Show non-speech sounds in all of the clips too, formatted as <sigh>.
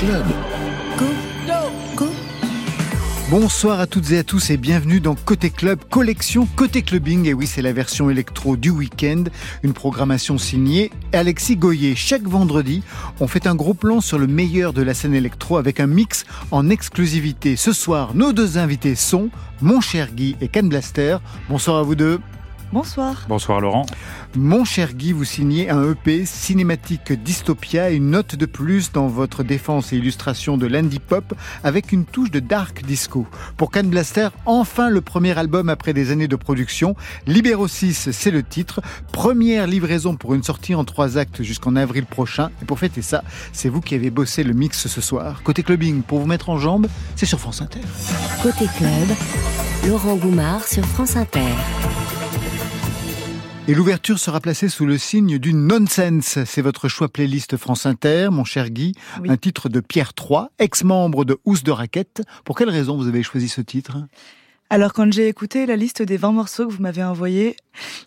Club. Bonsoir à toutes et à tous et bienvenue dans Côté Club, collection Côté Clubbing. Et oui, c'est la version électro du week-end, une programmation signée Alexis Goyer. Chaque vendredi, on fait un gros plan sur le meilleur de la scène électro avec un mix en exclusivité. Ce soir, nos deux invités sont Mon cher Guy et Ken Blaster. Bonsoir à vous deux. Bonsoir. Bonsoir Laurent. Mon cher Guy, vous signez un EP cinématique dystopia, une note de plus dans votre défense et illustration de l'indie pop avec une touche de dark disco. Pour Can Blaster, enfin le premier album après des années de production. Libéro 6, c'est le titre. Première livraison pour une sortie en trois actes jusqu'en avril prochain. Et pour fêter ça, c'est vous qui avez bossé le mix ce soir. Côté clubbing, pour vous mettre en jambe, c'est sur France Inter. Côté club, Laurent Goumard sur France Inter. Et l'ouverture sera placée sous le signe du nonsense. C'est votre choix playlist France Inter, mon cher Guy. Un titre de Pierre III, ex-membre de Housse de Raquette. Pour quelle raison vous avez choisi ce titre? Alors quand j'ai écouté la liste des 20 morceaux que vous m'avez envoyés,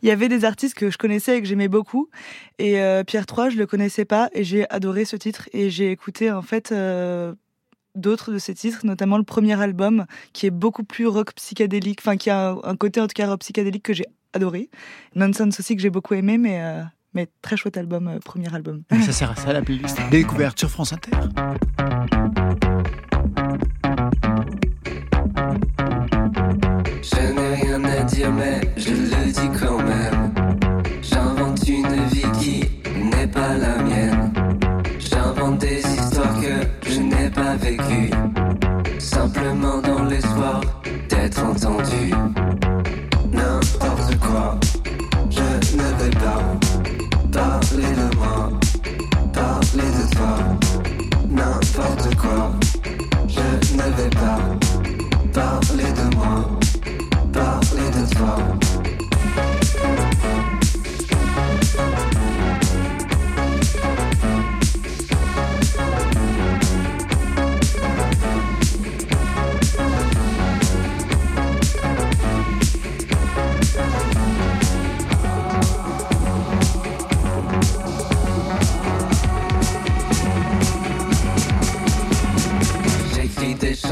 il y avait des artistes que je connaissais et que j'aimais beaucoup. Et euh, Pierre III, je le connaissais pas et j'ai adoré ce titre. Et j'ai écouté en fait euh, d'autres de ces titres, notamment le premier album qui est beaucoup plus rock psychédélique, enfin qui a un, côté en tout cas rock psychédélique que j'ai adoré. Nonsense aussi que j'ai beaucoup aimé, mais, euh, mais très chouette album, euh, premier album. ça sert à ça la <laughs> playlist. Découverte sur France Inter. Je n'ai rien à dire, mais je le dis quand même. J'invente une vie qui n'est pas la mienne. J'invente des histoires que je n'ai pas vécues. Simplement dans l'espoir d'être entendu. N'importe je ne vais pas parler de moi, parler de toi. N'importe quoi, je ne vais pas parler de moi, parler de toi.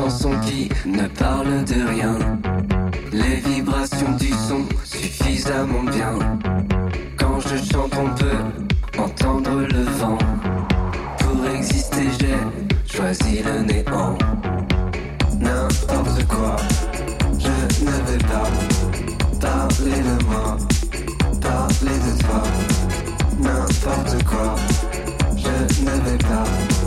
Chansons qui ne parlent de rien. Les vibrations du son suffisamment bien. Quand je chante, on peut entendre le vent. Pour exister, j'ai choisi le néant. N'importe quoi, je ne vais pas parler de moi, parler de toi. N'importe quoi, je ne vais pas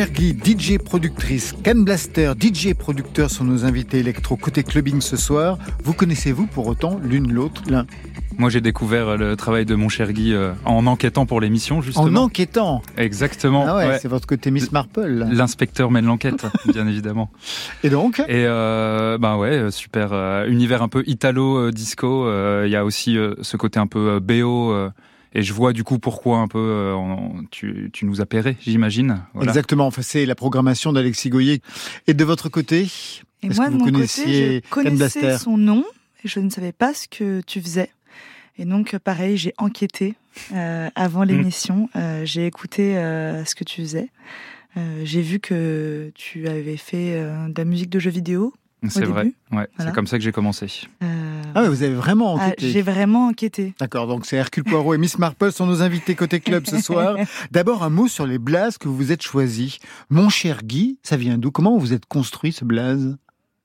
à l'évidence. J'aime le non-sens. Mon cher Guy, DJ productrice, Can Blaster, DJ producteur sont nos invités électro côté clubbing ce soir. Vous connaissez-vous pour autant l'une l'autre, l'un? Moi, j'ai découvert le travail de mon cher Guy euh, en enquêtant pour l'émission, justement. En enquêtant? Exactement. Ah ouais, ouais. c'est votre côté Miss Marple. L'inspecteur mène l'enquête, <laughs> bien évidemment. Et donc? Et euh, ben ouais, euh, super euh, univers un peu italo euh, disco. euh, Il y a aussi euh, ce côté un peu euh, BO. Et je vois du coup pourquoi un peu euh, on- tu, tu nous as pairé, j'imagine. Voilà. Exactement, enfin, c'est la programmation d'Alexis Goyer. Et de votre côté Et Est-ce moi, que de vous mon connaissiez côté, je connaissais son nom et je ne savais pas ce que tu faisais. Et donc, pareil, j'ai enquêté euh, avant Mm. l'émission. Euh, j'ai écouté euh, ce que tu faisais. Euh, j'ai vu que tu avais fait euh, de la musique de jeux vidéo. C'est vrai. début. Ouais, Voilà. c'est comme ça que j'ai commencé. Euh, Ah vous avez vraiment ah, enquêté. j'ai vraiment enquêté. D'accord, donc c'est Hercule Poirot et Miss Marple sont nos invités côté club ce soir. <laughs> D'abord un mot sur les blazes que vous vous êtes choisis. Mon cher Guy, ça vient d'où? Comment vous êtes construit ce blaze?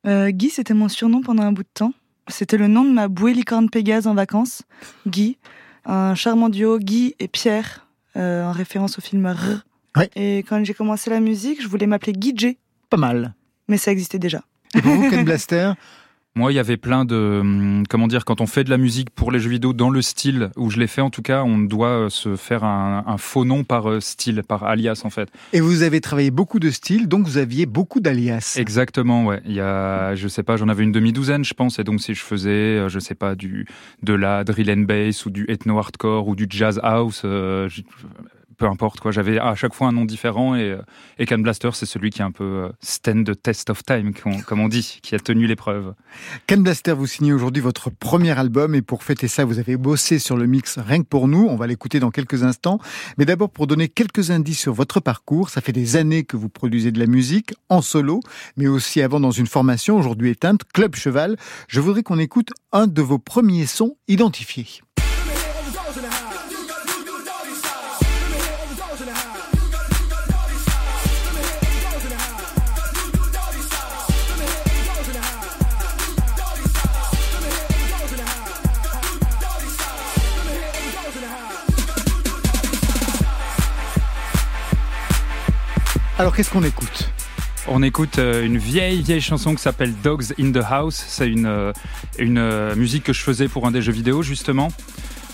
Euh, Guy, c'était mon surnom pendant un bout de temps. C'était le nom de ma bouée licorne Pégase en vacances. Guy, un charmant duo, Guy et Pierre, euh, en référence au film R. Ouais. Et quand j'ai commencé la musique, je voulais m'appeler Guy J, Pas mal. mais ça existait déjà. Pour vous, Ken Blaster Moi, il y avait plein de hum, comment dire quand on fait de la musique pour les jeux vidéo dans le style où je l'ai fait en tout cas, on doit euh, se faire un, un faux nom par euh, style, par alias en fait. Et vous avez travaillé beaucoup de styles, donc vous aviez beaucoup d'alias. Exactement, ouais. Il y a, je sais pas, j'en avais une demi-douzaine, je pense. Et donc, si je faisais, euh, je sais pas, du, de la drill and bass ou du ethno hardcore ou du jazz house, euh, peu importe quoi. J'avais à chaque fois un nom différent et, euh, et Can Blaster, c'est celui qui est un peu euh, stand the test of time, comme on dit, qui a tenu l'épreuve. Ken Blaster, vous signez aujourd'hui votre premier album et pour fêter ça, vous avez bossé sur le mix rien que pour nous. On va l'écouter dans quelques instants. Mais d'abord, pour donner quelques indices sur votre parcours, ça fait des années que vous produisez de la musique en solo, mais aussi avant dans une formation aujourd'hui éteinte, Club Cheval. Je voudrais qu'on écoute un de vos premiers sons identifiés. Alors qu'est-ce qu'on écoute On écoute euh, une vieille, vieille chanson qui s'appelle Dogs in the House. C'est une, euh, une euh, musique que je faisais pour un des jeux vidéo, justement.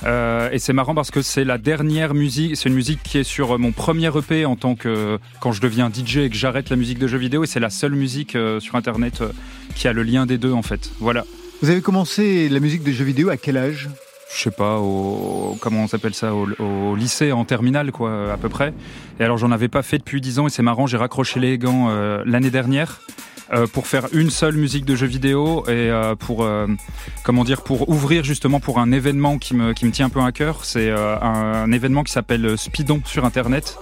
Euh, et c'est marrant parce que c'est la dernière musique, c'est une musique qui est sur mon premier EP en tant que quand je deviens DJ et que j'arrête la musique de jeux vidéo et c'est la seule musique euh, sur internet euh, qui a le lien des deux en fait. Voilà. Vous avez commencé la musique des jeux vidéo à quel âge? Je sais pas au comment on s'appelle ça au, au lycée en terminale quoi à peu près. Et alors j'en avais pas fait depuis 10 ans et c'est marrant, j'ai raccroché les gants euh, l'année dernière. euh, pour faire une seule musique de jeux vidéo et euh, pour euh, comment dire pour ouvrir justement pour un événement qui me qui me tient un peu à cœur. C'est euh, un, un événement qui s'appelle Speedon sur internet.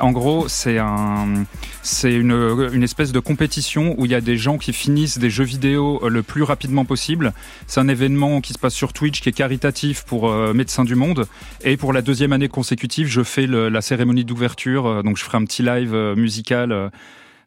En gros, c'est un, c'est une, une espèce de compétition où il y a des gens qui finissent des jeux vidéo euh, le plus rapidement possible. C'est un événement qui se passe sur Twitch, qui est caritatif pour euh, Médecins du Monde. Et pour la deuxième année consécutive, je fais la cérémonie d'ouverture. euh, donc, je ferai un petit live musical.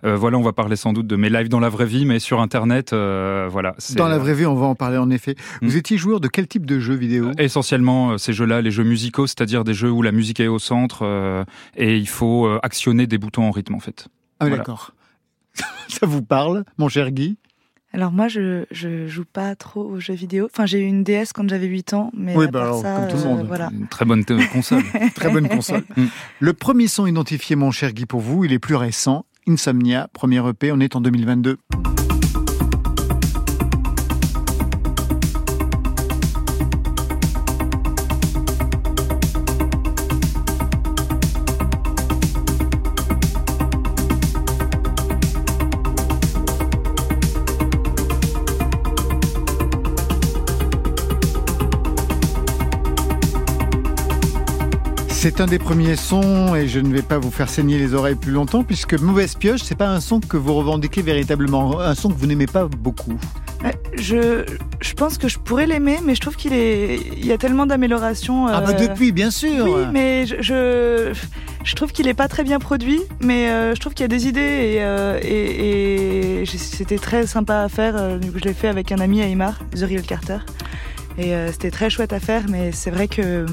Euh, voilà, on va parler sans doute de mes lives dans la vraie vie, mais sur Internet, euh, voilà. c'est, Dans la vraie vie, on va en parler en effet. Vous Hmm. étiez joueur de quel type de jeux vidéo? Essentiellement, euh, ces jeux-là, les jeux musicaux, c'est-à-dire des jeux où la musique est au centre euh, et il faut actionner des boutons en rythme, en fait. Ah voilà. d'accord. <laughs> Ça vous parle, mon cher Guy? Alors moi, je, je joue pas trop aux jeux vidéo. Enfin, j'ai eu une DS quand j'avais 8 ans, mais Oui, à bah part alors, ça, comme tout le euh, monde. voilà. Une très bonne console. <laughs> Très bonne console. Mm. Le premier son identifié, mon cher Guy, pour vous, il est plus récent. Insomnia, premier EP, on est en 2022. C'est un des premiers sons et je ne vais pas vous faire saigner les oreilles plus longtemps puisque Mauvaise Pioche, c'est pas un son que vous revendiquez véritablement, un son que vous n'aimez pas beaucoup. Ouais, Je, je pense que je pourrais l'aimer, mais je trouve qu'il est, il y a tellement d'améliorations. Ah bah euh, depuis, bien sûr Oui, mais je, je, je trouve qu'il est pas très bien produit, mais euh, je trouve qu'il y a des idées et, euh, et, et j'ai- c'était très sympa à faire. euh, Du coup, je l'ai fait avec un ami Aymar, The Real Carter, et euh, c'était très chouette à faire. Mais c'est vrai que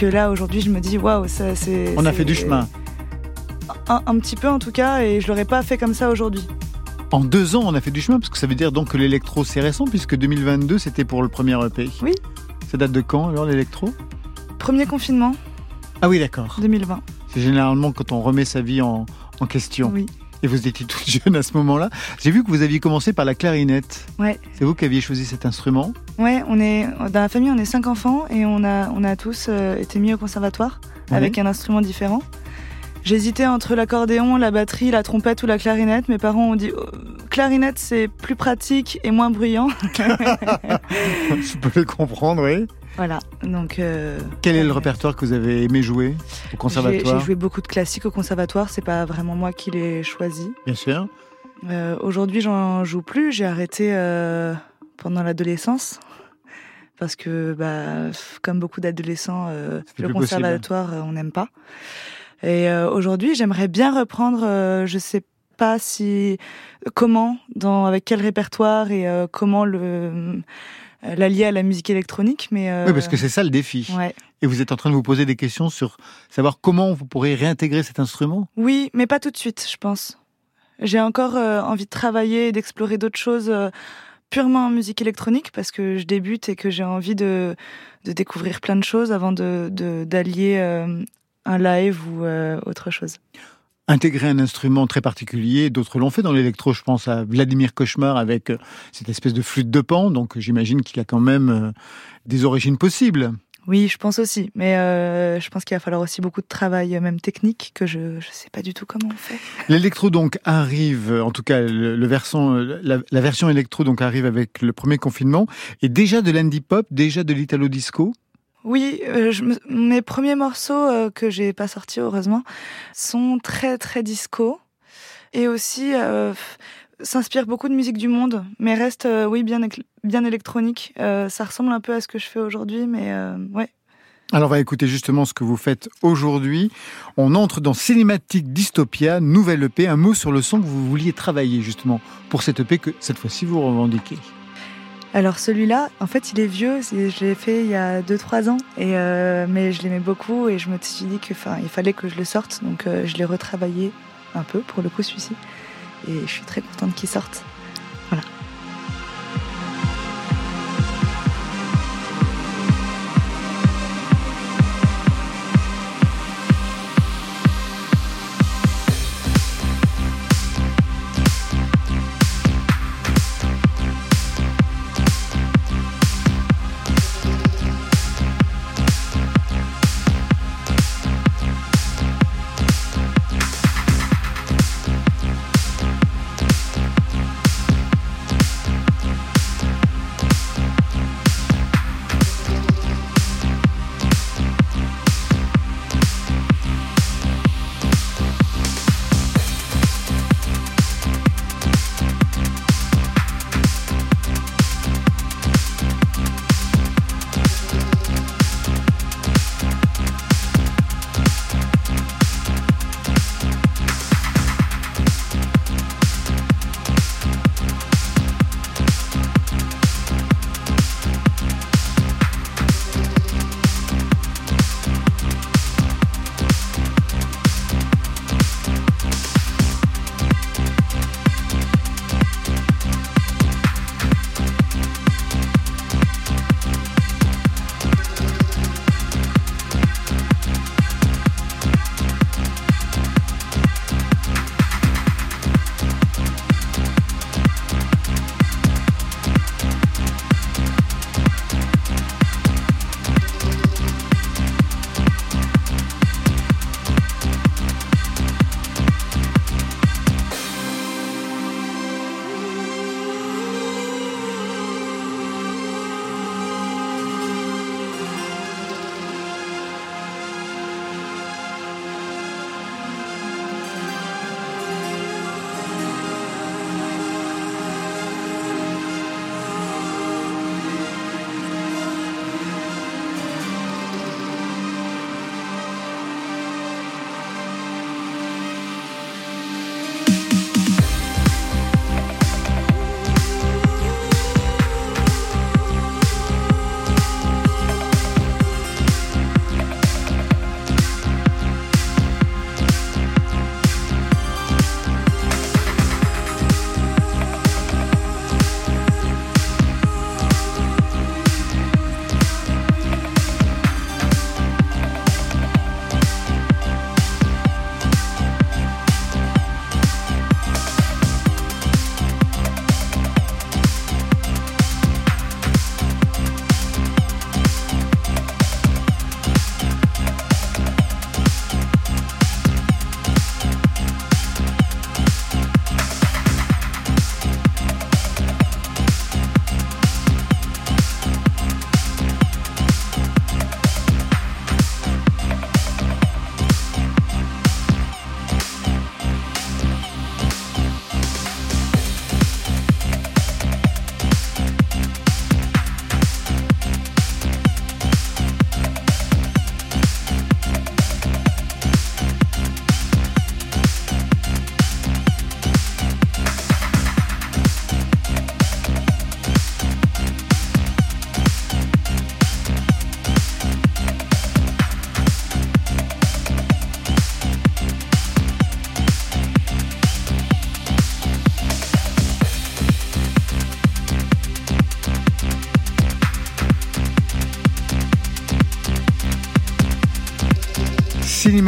que là aujourd'hui, je me dis waouh, ça c'est. On a fait du chemin. un, un petit peu en tout cas, et je l'aurais pas fait comme ça aujourd'hui. En deux ans, on a fait du chemin, parce que ça veut dire donc que l'électro, c'est récent, puisque 2022, c'était pour le premier EP. Oui. Ça date de quand, alors, l'électro? Premier confinement, Ah oui, d'accord. 2020. C'est généralement quand on remet sa vie en, en question. Oui. Et vous étiez toute jeune à ce moment-là. J'ai vu que vous aviez commencé par la clarinette. Ouais. C'est vous qui aviez choisi cet instrument? Ouais, on est dans la famille, on est cinq enfants et on a on a tous euh, été mis au conservatoire avec un instrument différent. J'hésitais entre l'accordéon, la batterie, la trompette ou la clarinette. Mes parents ont dit oh, clarinette c'est plus pratique et moins bruyant. <laughs> Je peux le comprendre, oui. voilà. Donc euh, Quel est le clarinette. répertoire que vous avez aimé jouer au conservatoire j'ai joué beaucoup de classiques au conservatoire. C'est pas vraiment moi qui l'ai choisi. Bien sûr. Euh, Aujourd'hui, j'en joue plus. J'ai arrêté euh, pendant l'adolescence. Parce que, bah, comme beaucoup d'adolescents, euh, le possible. conservatoire, euh, on n'aime pas. Et euh, aujourd'hui, j'aimerais bien reprendre, euh, je sais pas si, comment, dans, avec quel répertoire et comment le, l'allier à la musique électronique. Mais, Oui, parce que c'est ça le défi. ouais. Et vous êtes en train de vous poser des questions sur savoir comment vous pourrez réintégrer cet instrument? Oui, mais pas tout de suite, je pense. J'ai encore envie de travailler et d'explorer d'autres choses purement en musique électronique parce que je débute et que j'ai envie de, découvrir plein de choses avant de d'allier euh, un live ou euh, autre chose. intégrer un instrument très particulier. D'autres l'ont fait dans l'électro. Je pense à Vladimir Cauchemar avec euh, cette espèce de flûte de pan. Donc j'imagine qu'il a quand même des origines possibles. Oui, je pense aussi, mais euh, je pense qu'il va falloir aussi beaucoup de travail, euh, même technique, que je je sais pas du tout comment on fait. <laughs> L'électro donc arrive, euh, en tout cas le, le versant, la, la version électro donc arrive avec le premier confinement et déjà de l'indie pop, déjà de l'italo disco? Oui, euh, je mes premiers morceaux euh, que j'ai pas sortis heureusement sont très très disco et aussi s'inspirent beaucoup de musique du monde, mais restent euh, oui bien bien électronique. Euh, ça ressemble un peu à ce que je fais aujourd'hui, mais euh, ouais. Alors on va écouter justement ce que vous faites aujourd'hui. On entre dans Cinématique Dystopia, nouvelle EP, un mot sur le son que vous vouliez travailler justement pour cette EP que cette fois-ci vous revendiquez. Alors celui-là, en fait, il est vieux. Je l'ai fait il y a 2-3 ans, et euh, mais je l'aimais beaucoup et je me suis dit que, enfin, il fallait que je le sorte, donc euh, je l'ai retravaillé un peu pour le coup celui-ci, et je suis très contente qu'il sorte.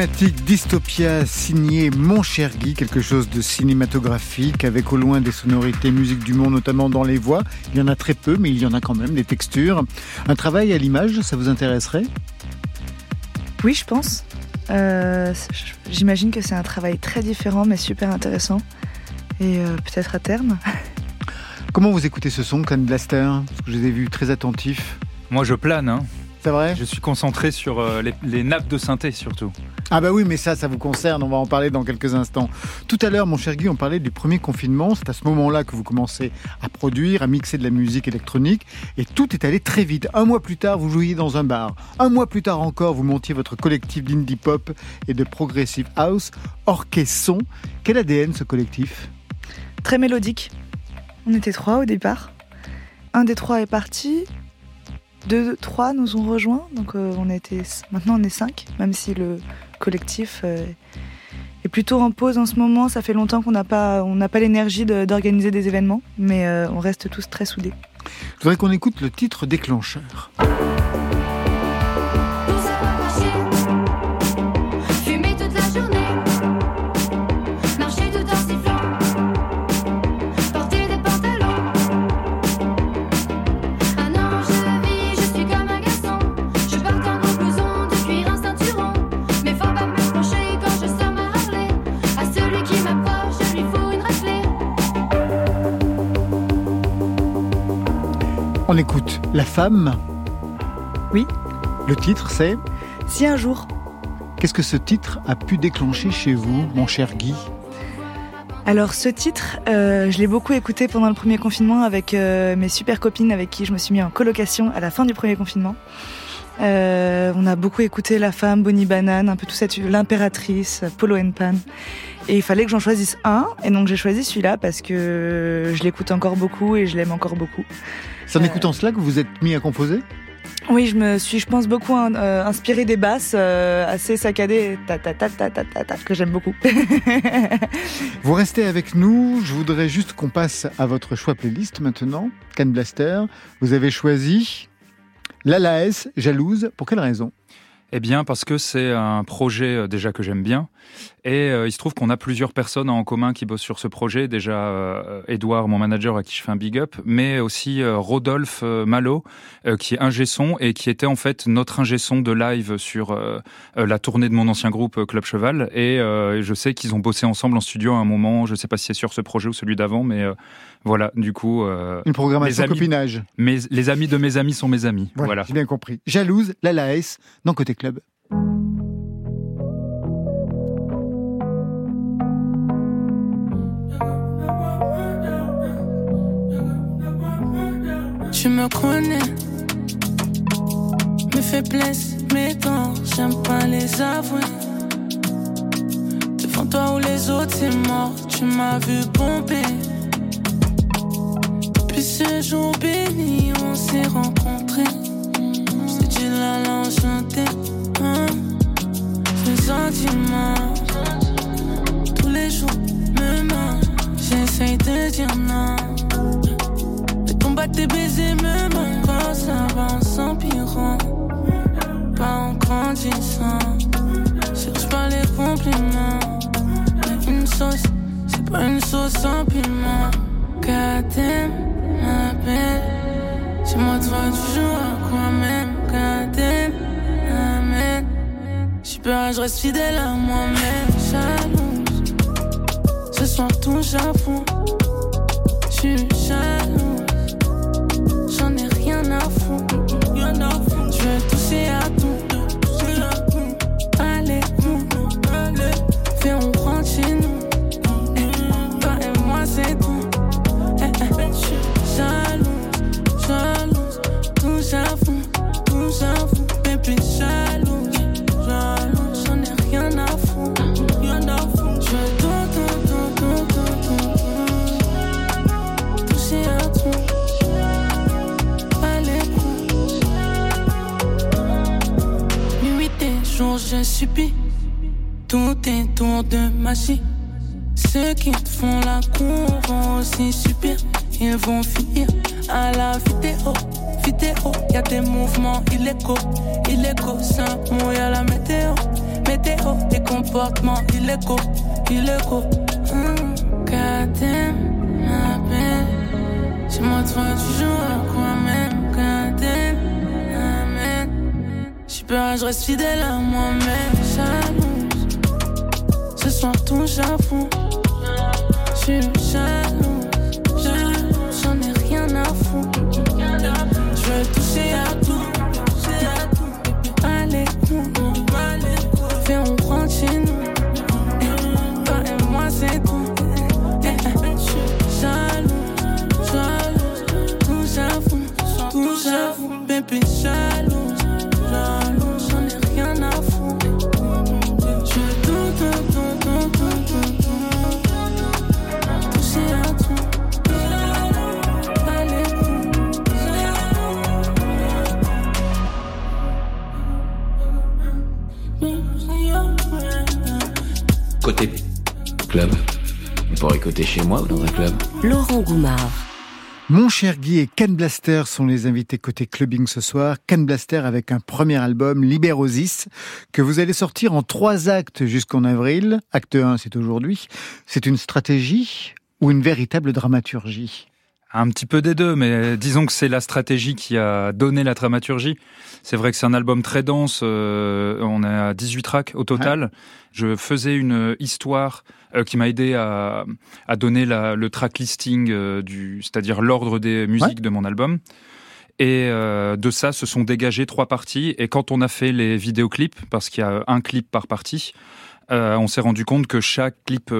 Cinématique Dystopia signé Mon cher Guy, quelque chose de cinématographique avec au loin des sonorités musique du monde, notamment dans les voix. Il y en a très peu, mais il y en a quand même, des textures. Un travail à l'image, ça vous intéresserait? Oui, je pense. Euh, J'imagine que c'est un travail très différent, mais super intéressant. Et euh, peut-être à terme. <laughs> Comment vous écoutez ce son, Can Blaster? Parce que je les ai vus très attentifs. Moi, je plane. Hein. C'est vrai? Je suis concentré sur euh, les, nappes de synthé surtout. Ah bah oui, mais ça, ça vous concerne, on va en parler dans quelques instants. Tout à l'heure, mon cher Guy, on parlait du premier confinement. C'est à ce moment-là que vous commencez à produire, à mixer de la musique électronique. Et tout est allé très vite. Un mois plus tard, vous jouiez dans un bar. Un mois plus tard encore, vous montiez votre collectif d'indie pop et de progressive house, Orchesson. Quel ADN ce collectif? Très mélodique. On était trois au départ. Un des trois est parti, deux, trois nous ont rejoints, donc euh, on était maintenant on est cinq, même si le collectif euh, est plutôt en pause en ce moment. Ça fait longtemps qu'on n'a pas on n'a pas l'énergie d'organiser des événements, mais euh, on reste tous très soudés. Je voudrais qu'on écoute le titre déclencheur. On écoute La femme. Oui. Le titre, c'est Si un jour. Qu'est-ce que ce titre a pu déclencher chez vous, mon cher Guy? Alors ce titre, euh, je l'ai beaucoup écouté pendant le premier confinement avec euh, mes super copines avec qui je me suis mis en colocation à la fin du premier confinement. Euh, on a beaucoup écouté La Femme, Bonnie Banane, un peu tout ça, l'impératrice, Polo and Pan. Et il fallait que j'en choisisse un, et donc j'ai choisi celui-là parce que je l'écoute encore beaucoup et je l'aime encore beaucoup. C'est en écoutant cela que vous êtes mis à composer? Oui, je me suis, je pense, beaucoup euh, inspiré des basses euh, assez saccadées, ta, ta, ta, ta, ta, ta, que j'aime beaucoup. <laughs> Vous restez avec nous. Je voudrais juste qu'on passe à votre choix playlist maintenant. Can Blaster, vous avez choisi Lalaes, Jalouse. Pour quelle raison? Eh bien, parce que c'est un projet euh, déjà que j'aime bien. Et euh, il se trouve qu'on a plusieurs personnes en commun qui bossent sur ce projet. Déjà, euh, Edouard, mon manager, à qui je fais un big up, mais aussi Rodolphe Malo, qui est ingé son et qui était en fait notre ingé son de live sur la tournée de mon ancien groupe Club Cheval. Et je sais qu'ils ont bossé ensemble en studio à un moment. Je ne sais pas si c'est sur ce projet ou celui d'avant, mais voilà, du coup. Une programmation copinage. Mais les amis de mes amis sont mes amis. Voilà. J'ai bien compris. Jalouse, la Laes, dans Côté Club. Tu me connais, mes faiblesses, mes dents, j'aime pas les avouer. Devant toi ou les autres, c'est mort, tu m'as vu pomper. Depuis ce jour béni, on s'est rencontrés. C'est dit la l'enchanté sentiments. Tous les jours me manquent, j'essaye de dire non. Combats tes baisers me manquent ça va en s'empirant. Pas en grandissant, cherche pas les compliments. Mais une sauce, c'est pas une sauce sans piment. Gardez ma belle, je moi toi toujours à quoi même? Gardez je reste fidèle à moi-même. Jalouse, ce soir tout j'avoue. Je suis jalouse, tout est tours de magie. Ceux qui te font la cour vont aussi subir. Ils vont finir à la vidéo. Vidéo, y a des mouvements illégaux. Illégaux, ça mouille à la météo. Météo, tes comportements illégaux, illégaux. Hum, goddamn, ma belle. Chez moi, toi, tu joues à quoi même, Je reste fidèle à moi-même, jalouse. Ce soir, tout j'avoue. Jalouse, jalouse, j'en ai rien à foutre. J'veux toucher à tout. Allez, on, fais on rentre chez nous. Eh, Toi et moi, c'est tout. Eh, eh, J'suis jalouse, jalouse, tout j'avoue, tout j'avoue, bébé jalouse, Pourrait côté chez moi ou dans un club. Laurent Goumard. Mon cher Guy et Can Blaster sont les invités côté clubbing ce soir. Can Blaster avec un premier album, Liberosis, que vous allez sortir en trois actes jusqu'en avril. Acte 1, c'est aujourd'hui. C'est une stratégie ou une véritable dramaturgie? Un petit peu des deux, mais disons que c'est la stratégie qui a donné la dramaturgie. C'est vrai que c'est un album très dense, euh, on est à 18 tracks au total. Je faisais une histoire euh, qui m'a aidé à, à donner la, le track listing, euh, du, c'est-à-dire l'ordre des musiques de mon album. Et euh, de ça se sont dégagées trois parties. Et quand on a fait les vidéoclips, parce qu'il y a un clip par partie, euh, on s'est rendu compte que chaque clip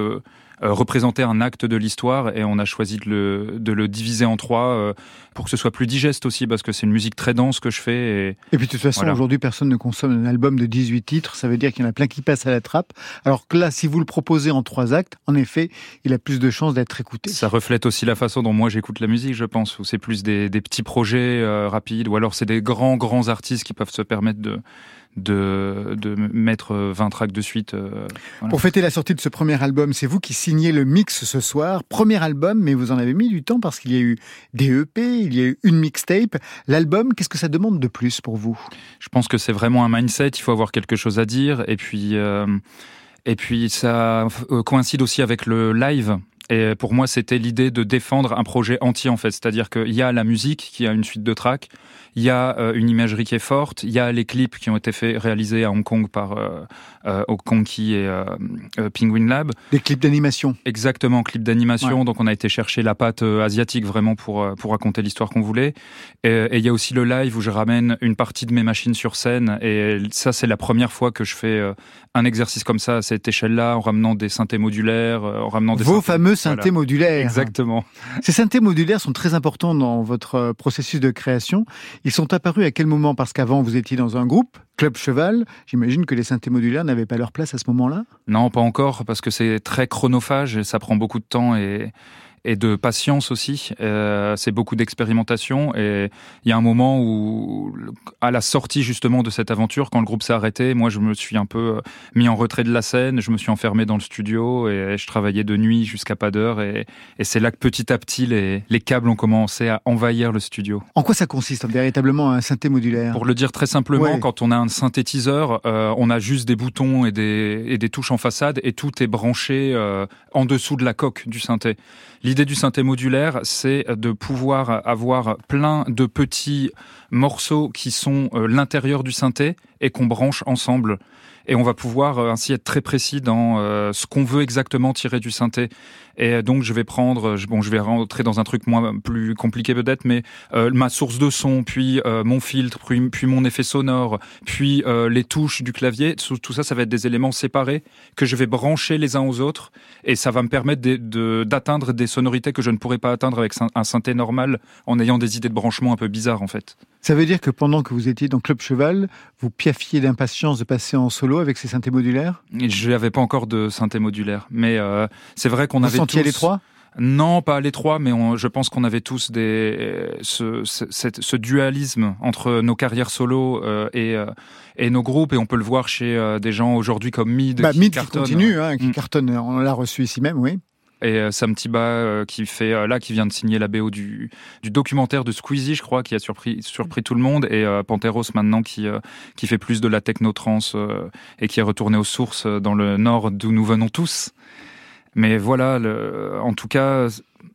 euh, représentait un acte de l'histoire et on a choisi de le, de le diviser en trois euh, pour que ce soit plus digeste aussi parce que c'est une musique très dense que je fais. Et... Et puis de toute façon, Voilà. aujourd'hui, personne ne consomme un album de 18 titres. Ça veut dire qu'il y en a plein qui passent à la trappe. Alors que là, si vous le proposez en trois actes, en effet, il a plus de chances d'être écouté. Ça reflète aussi la façon dont moi j'écoute la musique, je pense, où c'est plus des, des petits projets euh, rapides, ou alors c'est des grands, grands artistes qui peuvent se permettre de, de, de mettre 20 tracks de suite. euh, voilà. Pour fêter la sortie de ce premier album, c'est vous qui signez le mix ce soir. Premier album, mais vous en avez mis du temps parce qu'il y a eu des EP, il y a eu une mixtape. L'album, qu'est-ce que ça demande de plus pour vous? Je pense que c'est vraiment un mindset, il faut avoir quelque chose à dire, et puis, euh, et puis ça euh, coïncide aussi avec le live. Et pour moi, c'était l'idée de défendre un projet entier, en fait. C'est-à-dire qu'il y a la musique qui a une suite de tracks, il y a euh, une imagerie qui est forte, il y a les clips qui ont été faits, réalisés à Hong Kong par euh, euh, Okonki et euh, Penguin Lab. Des clips d'animation. Exactement, clip d'animation. Donc on a été chercher la patte asiatique vraiment pour pour raconter l'histoire qu'on voulait. Et et il y a aussi le live où je ramène une partie de mes machines sur scène. Et ça c'est la première fois que je fais un exercice comme ça à cette échelle-là, en ramenant des synthés modulaires, en ramenant des Vos synthés- fameux synthés Voilà. modulaires. Exactement. Ces synthés modulaires sont très importants dans votre processus de création. Ils sont apparus à quel moment? Parce qu'avant, vous étiez dans un groupe, Club Cheval. J'imagine que les synthés modulaires n'avaient pas leur place à ce moment-là? Non, pas encore, parce que c'est très chronophage et ça prend beaucoup de temps et, et de patience aussi. Euh, c'est beaucoup d'expérimentation et il y a un moment où, à la sortie justement de cette aventure, quand le groupe s'est arrêté, moi je me suis un peu euh, mis en retrait de la scène, je me suis enfermé dans le studio et je travaillais de nuit jusqu'à pas d'heure et, et c'est là que petit à petit les, les câbles ont commencé à envahir le studio. En quoi ça consiste véritablement un synthé modulaire? Pour le dire très simplement, Ouais. quand on a un synthétiseur, euh, on a juste des boutons et des, et des touches en façade et tout est branché euh, en dessous de la coque du synthé. L'idée du synthé modulaire, c'est de pouvoir avoir plein de petits morceaux qui sont euh, l'intérieur du synthé et qu'on branche ensemble. Et on va pouvoir euh, ainsi être très précis dans euh, ce qu'on veut exactement tirer du synthé. Et donc je vais prendre, bon, je vais rentrer dans un truc moins plus compliqué peut-être, mais euh, ma source de son, puis euh, mon filtre, puis, puis mon effet sonore, puis euh, les touches du clavier. Tout, tout ça, ça va être des éléments séparés que je vais brancher les uns aux autres, et ça va me permettre de- de- d'atteindre des sonorités que je ne pourrais pas atteindre avec un synthé normal, en ayant des idées de branchement un peu bizarres en fait. Ça veut dire que pendant que vous étiez dans Club Cheval, vous piaffiez d'impatience de passer en solo avec ces synthés modulaires? Je n'avais pas encore de synthé modulaire, mais euh, c'est vrai qu'on avait sentiez tous... les trois Non, pas à l'étroit, mais on- je pense qu'on avait tous des ce, ce, dualisme entre nos carrières solo euh, et, euh, et nos groupes, et on peut le voir chez euh, des gens aujourd'hui comme Mid, bah, qui Mid qui cartonnent. continue, hein, qui Mm. cartonne, on l'a reçu ici même, oui. et euh, Sam Tiba euh, qui fait euh, là qui vient de signer la BO du, du documentaire de Squeezie, je crois, qui a surpris surpris tout le monde, et euh, Panteros maintenant qui euh, qui fait plus de la techno trance euh, et qui est retourné aux sources euh, dans le nord d'où nous venons tous. Mais voilà, en tout cas,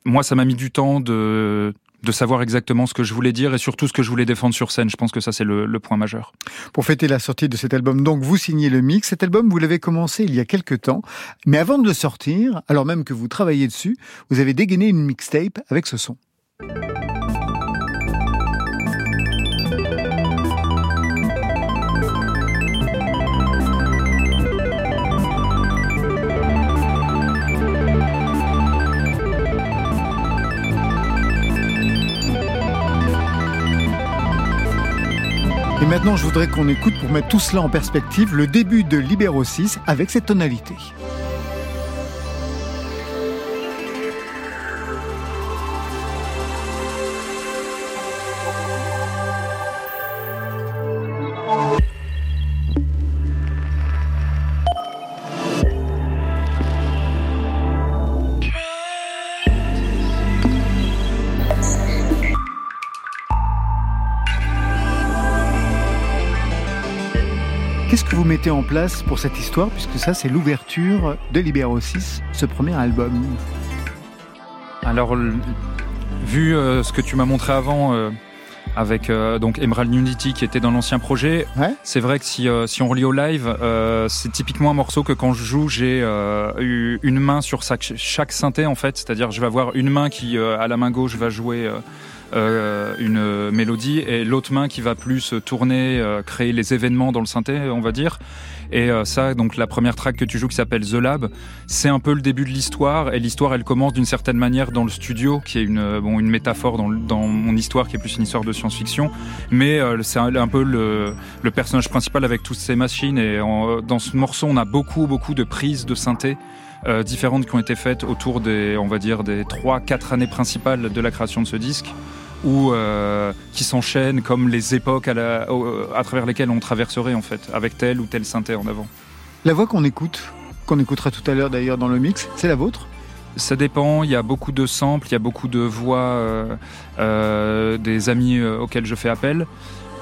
moi ça m'a mis du temps de de savoir exactement ce que je voulais dire et surtout ce que je voulais défendre sur scène. Je pense que ça c'est le, le point majeur. Pour fêter la sortie de cet album, donc vous signez le mix. Cet album, vous l'avez commencé il y a quelques temps, mais avant de le sortir, alors même que vous travaillez dessus, vous avez dégainé une mixtape avec ce son. Et maintenant, je voudrais qu'on écoute, pour mettre tout cela en perspective, le début de Libéro 6 avec cette tonalité. Mettez en place pour cette histoire, puisque ça, c'est l'ouverture de Libéro 6, ce premier album Alors, vu euh, ce que tu m'as montré avant euh, avec euh, donc Emerald Unity qui était dans l'ancien projet, Ouais. c'est vrai que si, si on relie au live, c'est typiquement un morceau que quand je joue, j'ai eu une main sur chaque, chaque synthé en fait, c'est-à-dire je vais avoir une main qui à la main gauche va jouer euh, une mélodie et l'autre main qui va plus tourner, euh, créer les événements dans le synthé, on va dire. Et euh, ça, donc la première track que tu joues qui s'appelle The Lab, c'est un peu le début de l'histoire. Et l'histoire, elle commence d'une certaine manière dans le studio, qui est une, euh, bon, une métaphore dans, mon histoire, qui est plus une histoire de science-fiction. Mais euh, c'est un, peu le, personnage principal avec toutes ces machines. Et dans ce morceau, on a beaucoup, beaucoup de prises de synthé. différentes qui ont été faites autour des, on va dire, des 3-4 années principales de la création de ce disque, ou euh, qui s'enchaînent comme les époques à, la- au- à travers lesquelles on traverserait en fait, avec tel ou tel synthé en avant. La voix qu'on écoute, qu'on écoutera tout à l'heure d'ailleurs dans le mix, c'est la vôtre? Ça dépend, il y a beaucoup de samples, il y a beaucoup de voix euh, euh, des amis auxquels je fais appel.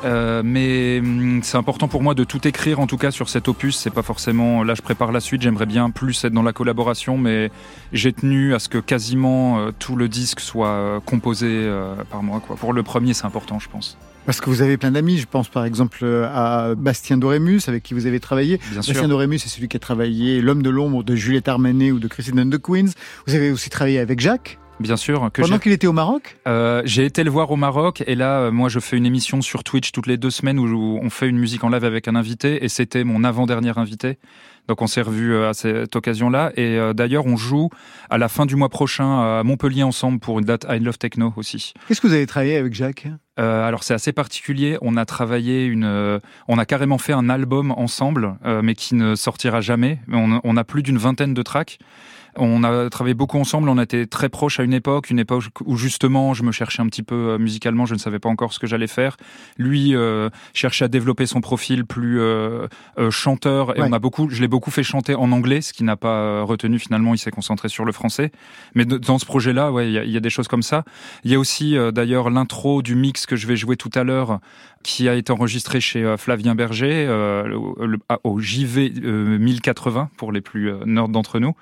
Euh, mais hum, c'est important pour moi de tout écrire en tout cas sur cet opus. C'est pas forcément là je prépare la suite. J'aimerais bien plus être dans la collaboration, mais j'ai tenu à ce que quasiment euh, tout le disque soit euh, composé par moi. Quoi. Pour le premier, c'est important, je pense. Parce que vous avez plein d'amis, je pense par exemple à Bastien Dorémus, avec qui vous avez travaillé. Bien sûr. Bastien Dorémus, c'est celui qui a travaillé L'homme de l'ombre de Juliette Armanet ou de Christine the Queens. Vous avez aussi travaillé avec Jacques, Bien sûr que pendant qu'il était au Maroc Euh, j'ai été le voir au Maroc et là, euh, moi, je fais une émission sur Twitch toutes les deux semaines où où on fait une musique en live avec un invité et c'était mon avant-dernier invité. Donc on s'est revu à cette occasion-là et euh, d'ailleurs on joue à la fin du mois prochain à Montpellier ensemble pour une date I Love Techno aussi. Qu'est-ce que vous avez travaillé avec Jacques? Euh, alors c'est assez particulier. On a travaillé une, euh, on a carrément fait un album ensemble, euh, mais qui ne sortira jamais. On, on a plus d'une vingtaine de tracks. On a travaillé beaucoup ensemble. On a été très proches à une époque, une époque où justement je me cherchais un petit peu euh, musicalement. Je ne savais pas encore ce que j'allais faire. Lui euh, cherchait à développer son profil plus euh, euh, chanteur. Et Ouais. on a beaucoup, je l'ai beaucoup fait chanter en anglais, ce qui n'a pas euh, retenu finalement. Il s'est concentré sur le français. Mais dans ce projet-là, ouais, il y, a- il y a des choses comme ça. Il y a aussi d'ailleurs l'intro du mix que je vais jouer tout à l'heure, qui a été enregistré chez euh, Flavien Berger euh, le- à- au JV euh, 1080 pour les plus euh, nerds d'entre nous,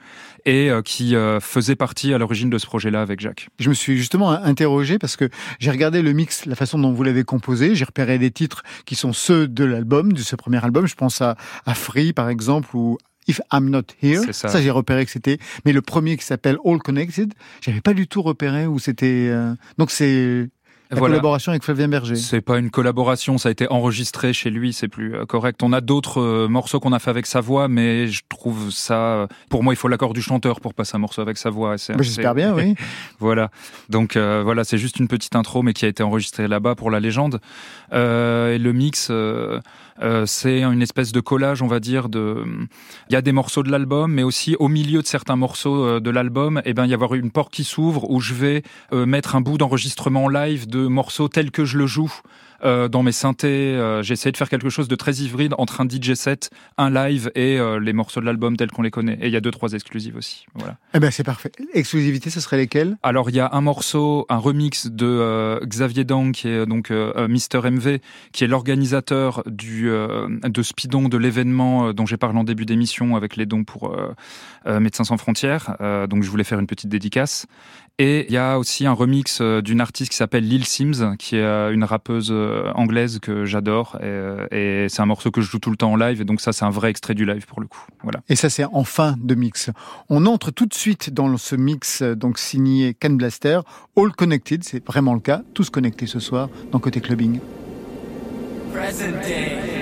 et euh, qui euh, faisait partie à l'origine de ce projet-là avec Jacques. Je me suis justement interrogé parce que j'ai regardé le mix, la façon dont vous l'avez composé. J'ai repéré des titres qui sont ceux de l'album, de ce premier album. Je pense à, à Free, par exemple, ou If I'm Not Here. C'est ça. j'ai repéré que c'était. Mais le premier qui s'appelle All Connected, j'avais pas du tout repéré où c'était. euh, Donc c'est la Voilà. collaboration avec Flavien Berger. C'est pas une collaboration, ça a été enregistré chez lui, c'est plus euh, correct. On a d'autres euh, morceaux qu'on a fait avec sa voix, mais je trouve ça. euh, Pour moi, il faut l'accord du chanteur pour passer un morceau avec sa voix. Bah, J'espère bien, oui. <laughs> Voilà. Donc euh, voilà, c'est juste une petite intro, mais qui a été enregistrée là-bas pour la légende. Euh, et le mix, euh, euh, c'est une espèce de collage, on va dire. De, il y a des morceaux de l'album, mais aussi au milieu de certains morceaux euh, de l'album, et ben il y avoir une porte qui s'ouvre où je vais euh, mettre un bout d'enregistrement live de morceaux tels que je le joue euh, dans mes synthés. Euh, j'ai essayé de faire quelque chose de très hybride entre un DJ set, un live et euh, les morceaux de l'album tels qu'on les connaît. Et il y a deux, trois exclusives aussi. Voilà. Eh ben c'est parfait. Exclusivité, ce serait lesquelles? Alors il y a un morceau, un remix de Xavier Dang, qui est donc Mister MV, qui est l'organisateur du de Spidon, de l'événement dont j'ai parlé en début d'émission avec les dons pour Médecins sans frontières. donc je voulais faire une petite dédicace. Et il y a aussi un remix euh, d'une artiste qui s'appelle Lil Sims, qui est euh, une rappeuse euh, anglaise que j'adore. Et, c'est un morceau que je joue tout le temps en live. Et donc ça, c'est un vrai extrait du live pour le coup. Voilà. Et ça, c'est en fin de mix. On entre tout de suite dans ce mix donc signé Can Blaster, All Connected. C'est vraiment le cas. Tous connectés ce soir dans Côté Clubbing. Present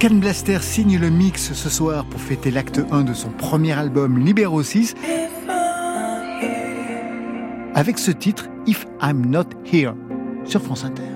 Can Blaster signe le mix ce soir pour fêter l'acte 1 de son premier album Libero 6 avec ce titre If I'm Not Here sur France Inter.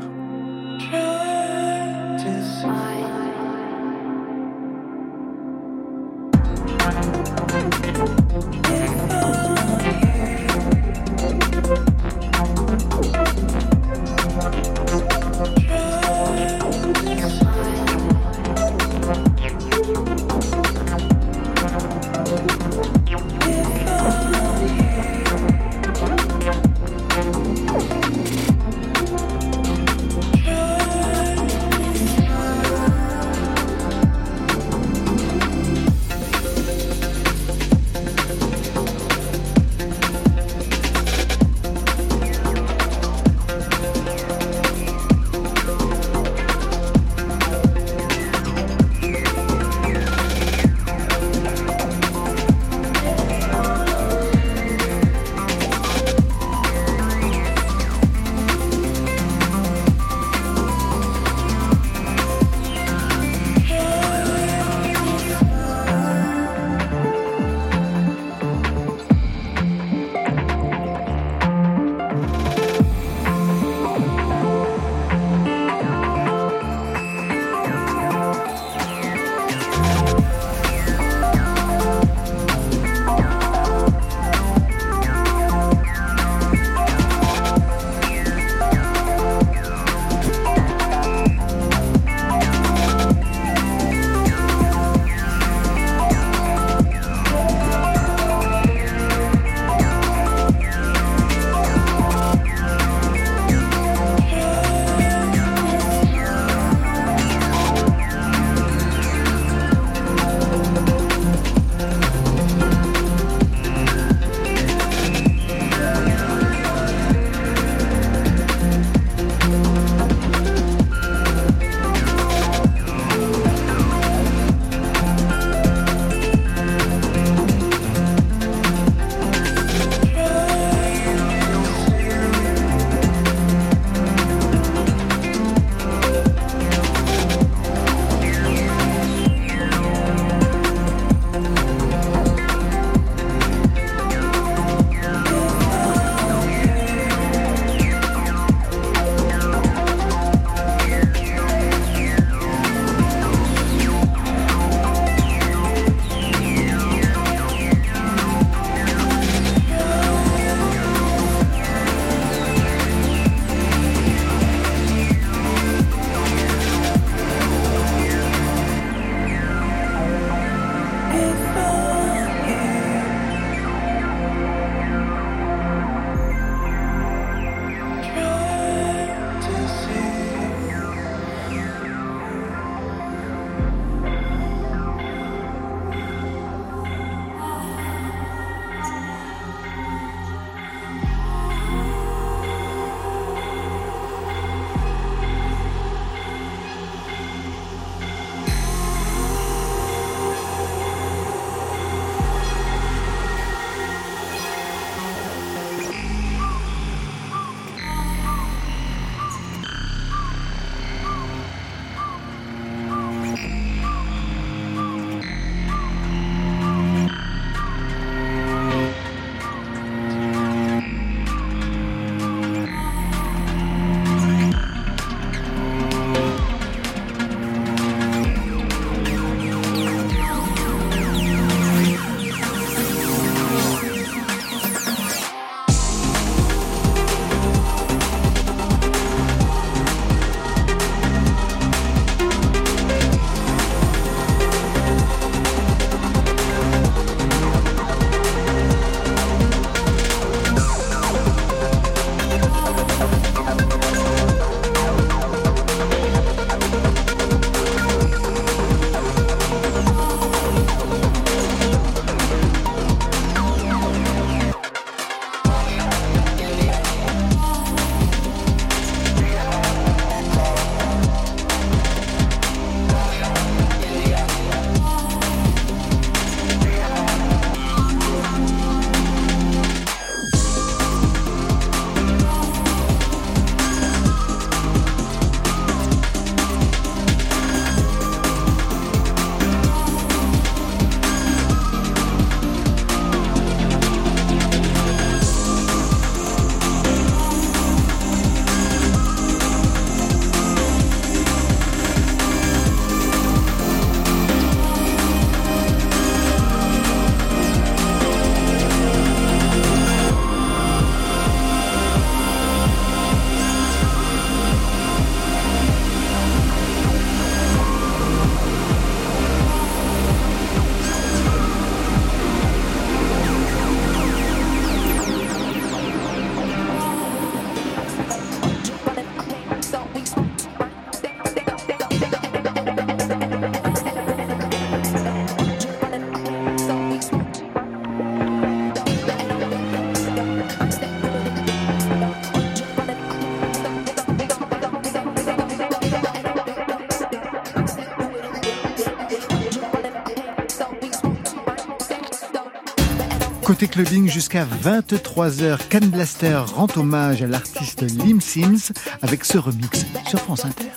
Clubbing jusqu'à 23h, Can Blaster rend hommage à l'artiste Lim Sims avec ce remix sur France Inter.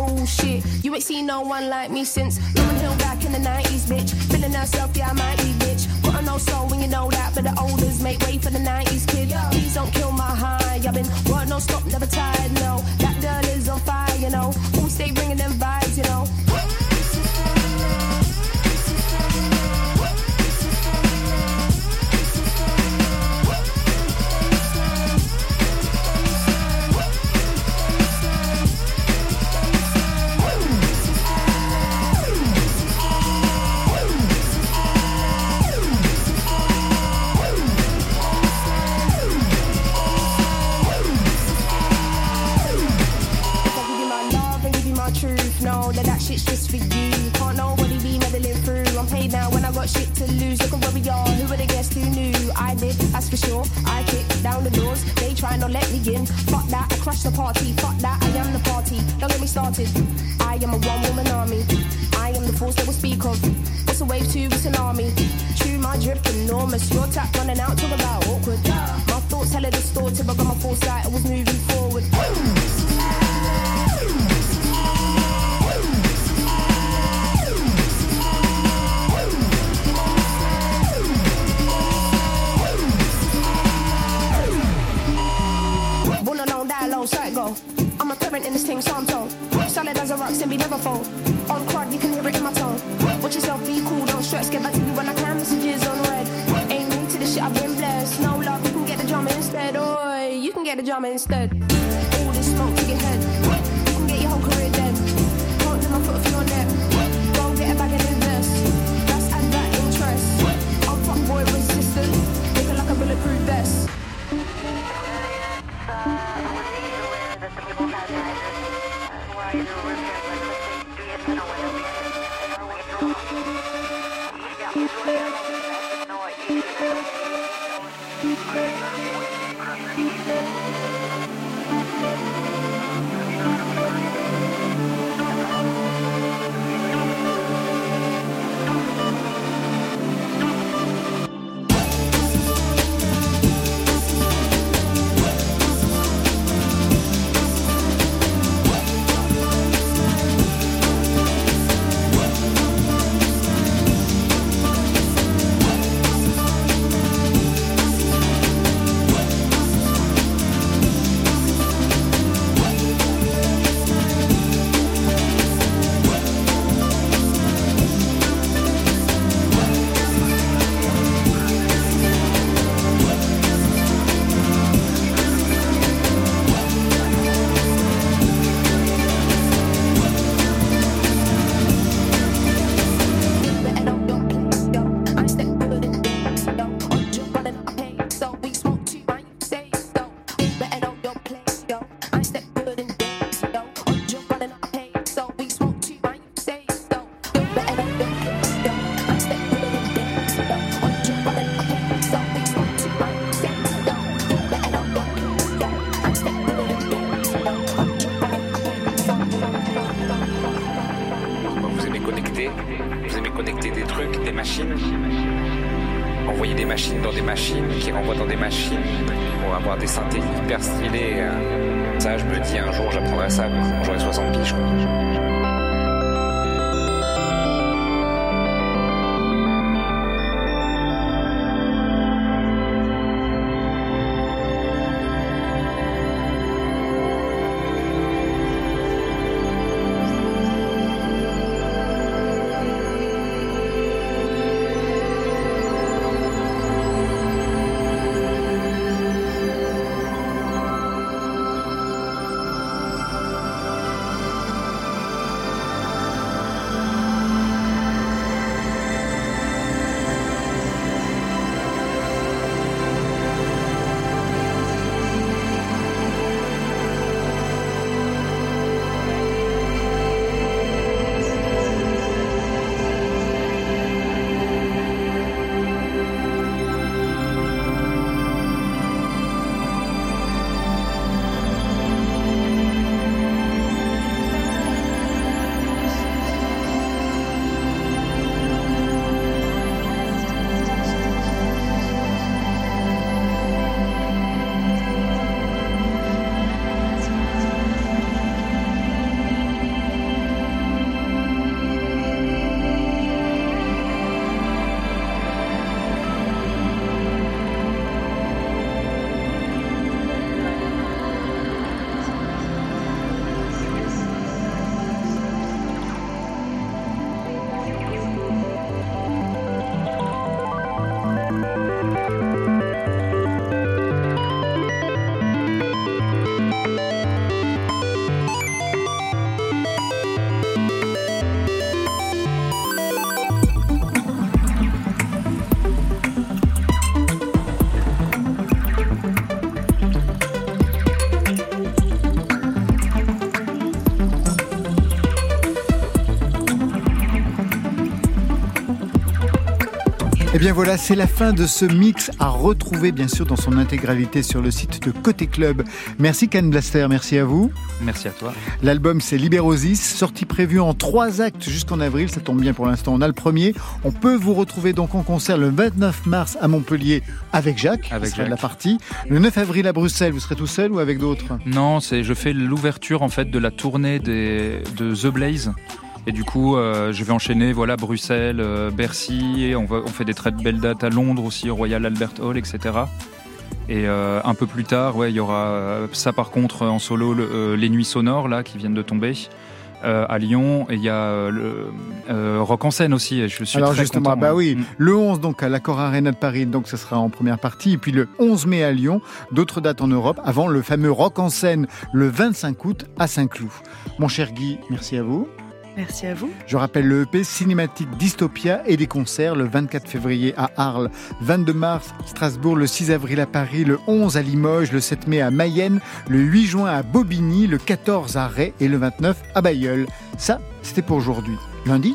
Bullshit. You ain't seen no one like me since Lauren Hill back in the 90s, bitch. Feeling herself, yeah, I might be, bitch. Got a no soul when you know that, but the olders make way for the 90s, kid. Please don't kill my high. I've been work no stop, never tired, no. That girl is on fire, you know. All stay bringing I am a one woman army. I am the force that will speak of. What's a wave to? It's an army. True, my drip enormous. Your tap running out, talk about awkward. My thoughts hella distorted, but got my foresight. I was moving forward. Die alone, so go. Parent in this thing, so I'm told. Solid as a rock, be never fall. On crud, you can hear it in my tone. Watch yourself, be cool, don't stress. Get back to you when I can. Messages on red. Ain't new to the shit, I've been blessed. No love, you can get the drama instead. Oi, you can get the drama instead. Tapi kita. Bien voilà, c'est la fin de ce mix à retrouver bien sûr dans son intégralité sur le site de Côté Club. Merci Ken Blaster, merci à vous. Merci à toi. L'album c'est Libérosis, sortie prévue en trois actes jusqu'en avril, ça tombe bien pour l'instant, on a le premier. On peut vous retrouver donc en concert le 29 mars à Montpellier avec Jacques, Avec Jacques. la partie. Le 9 avril à Bruxelles, vous serez tout seul ou avec d'autres? Non, c'est je fais l'ouverture en fait de la tournée des, de The Blaze. Et du coup, euh, je vais enchaîner voilà Bruxelles, euh, Bercy. Et on, va, on fait des très belles dates à Londres aussi, au Royal Albert Hall, etc. Et euh, un peu plus tard, ouais, il y aura ça par contre en solo, le- les Nuits sonores là qui viennent de tomber. euh, à Lyon et il y a euh, le euh, Rock en scène aussi et je suis Alors très justement, content. bah oui, Mm. le 11 donc à l'Accor Arena de Paris, donc ce sera en première partie, et puis le 11 mai à Lyon, d'autres dates en Europe, avant le fameux Rock en scène le 25 août à Saint-Cloud. Mon cher Guy, merci à vous. Merci à vous. Je rappelle le EP Cinématique Dystopia et des concerts le 24 février à Arles, 22 mars Strasbourg, le 6 avril à Paris, le 11 à Limoges, le 7 mai à Mayenne, le 8 juin à Bobigny, le 14 à Ray et le 29 à Bayeul. Ça, c'était pour aujourd'hui. Lundi,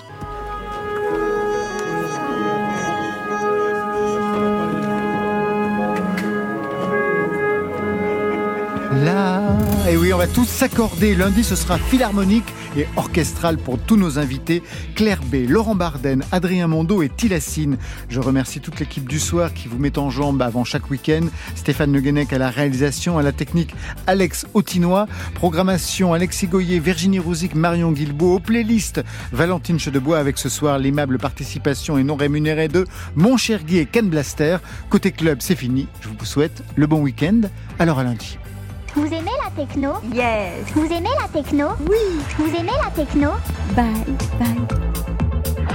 tous s'accorder. Lundi, ce sera philharmonique et orchestral pour tous nos invités. Claire B, Laurent Barden, Adrien Mondo et Tilassine. Je remercie toute l'équipe du soir qui vous met en jambe avant chaque week-end. Stéphane Le Guenec à la réalisation, à la technique, Alex Autinois. Programmation, Alexis Goyer, Virginie Rouzic, Marion Guilbault. Aux playlists, Valentine Chedebois avec ce soir l'aimable participation et non rémunérée de Mon cher Guy et Ken Blaster. Côté club, c'est fini. Je vous souhaite le bon week-end. Alors à lundi. Vous aimez la techno Yes. Vous aimez la techno Oui. Vous aimez la techno Bye bye.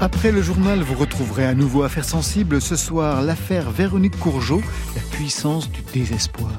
Après le journal, vous retrouverez à nouveau Affaires sensibles ce soir l'affaire Véronique Courgeot, la puissance du désespoir.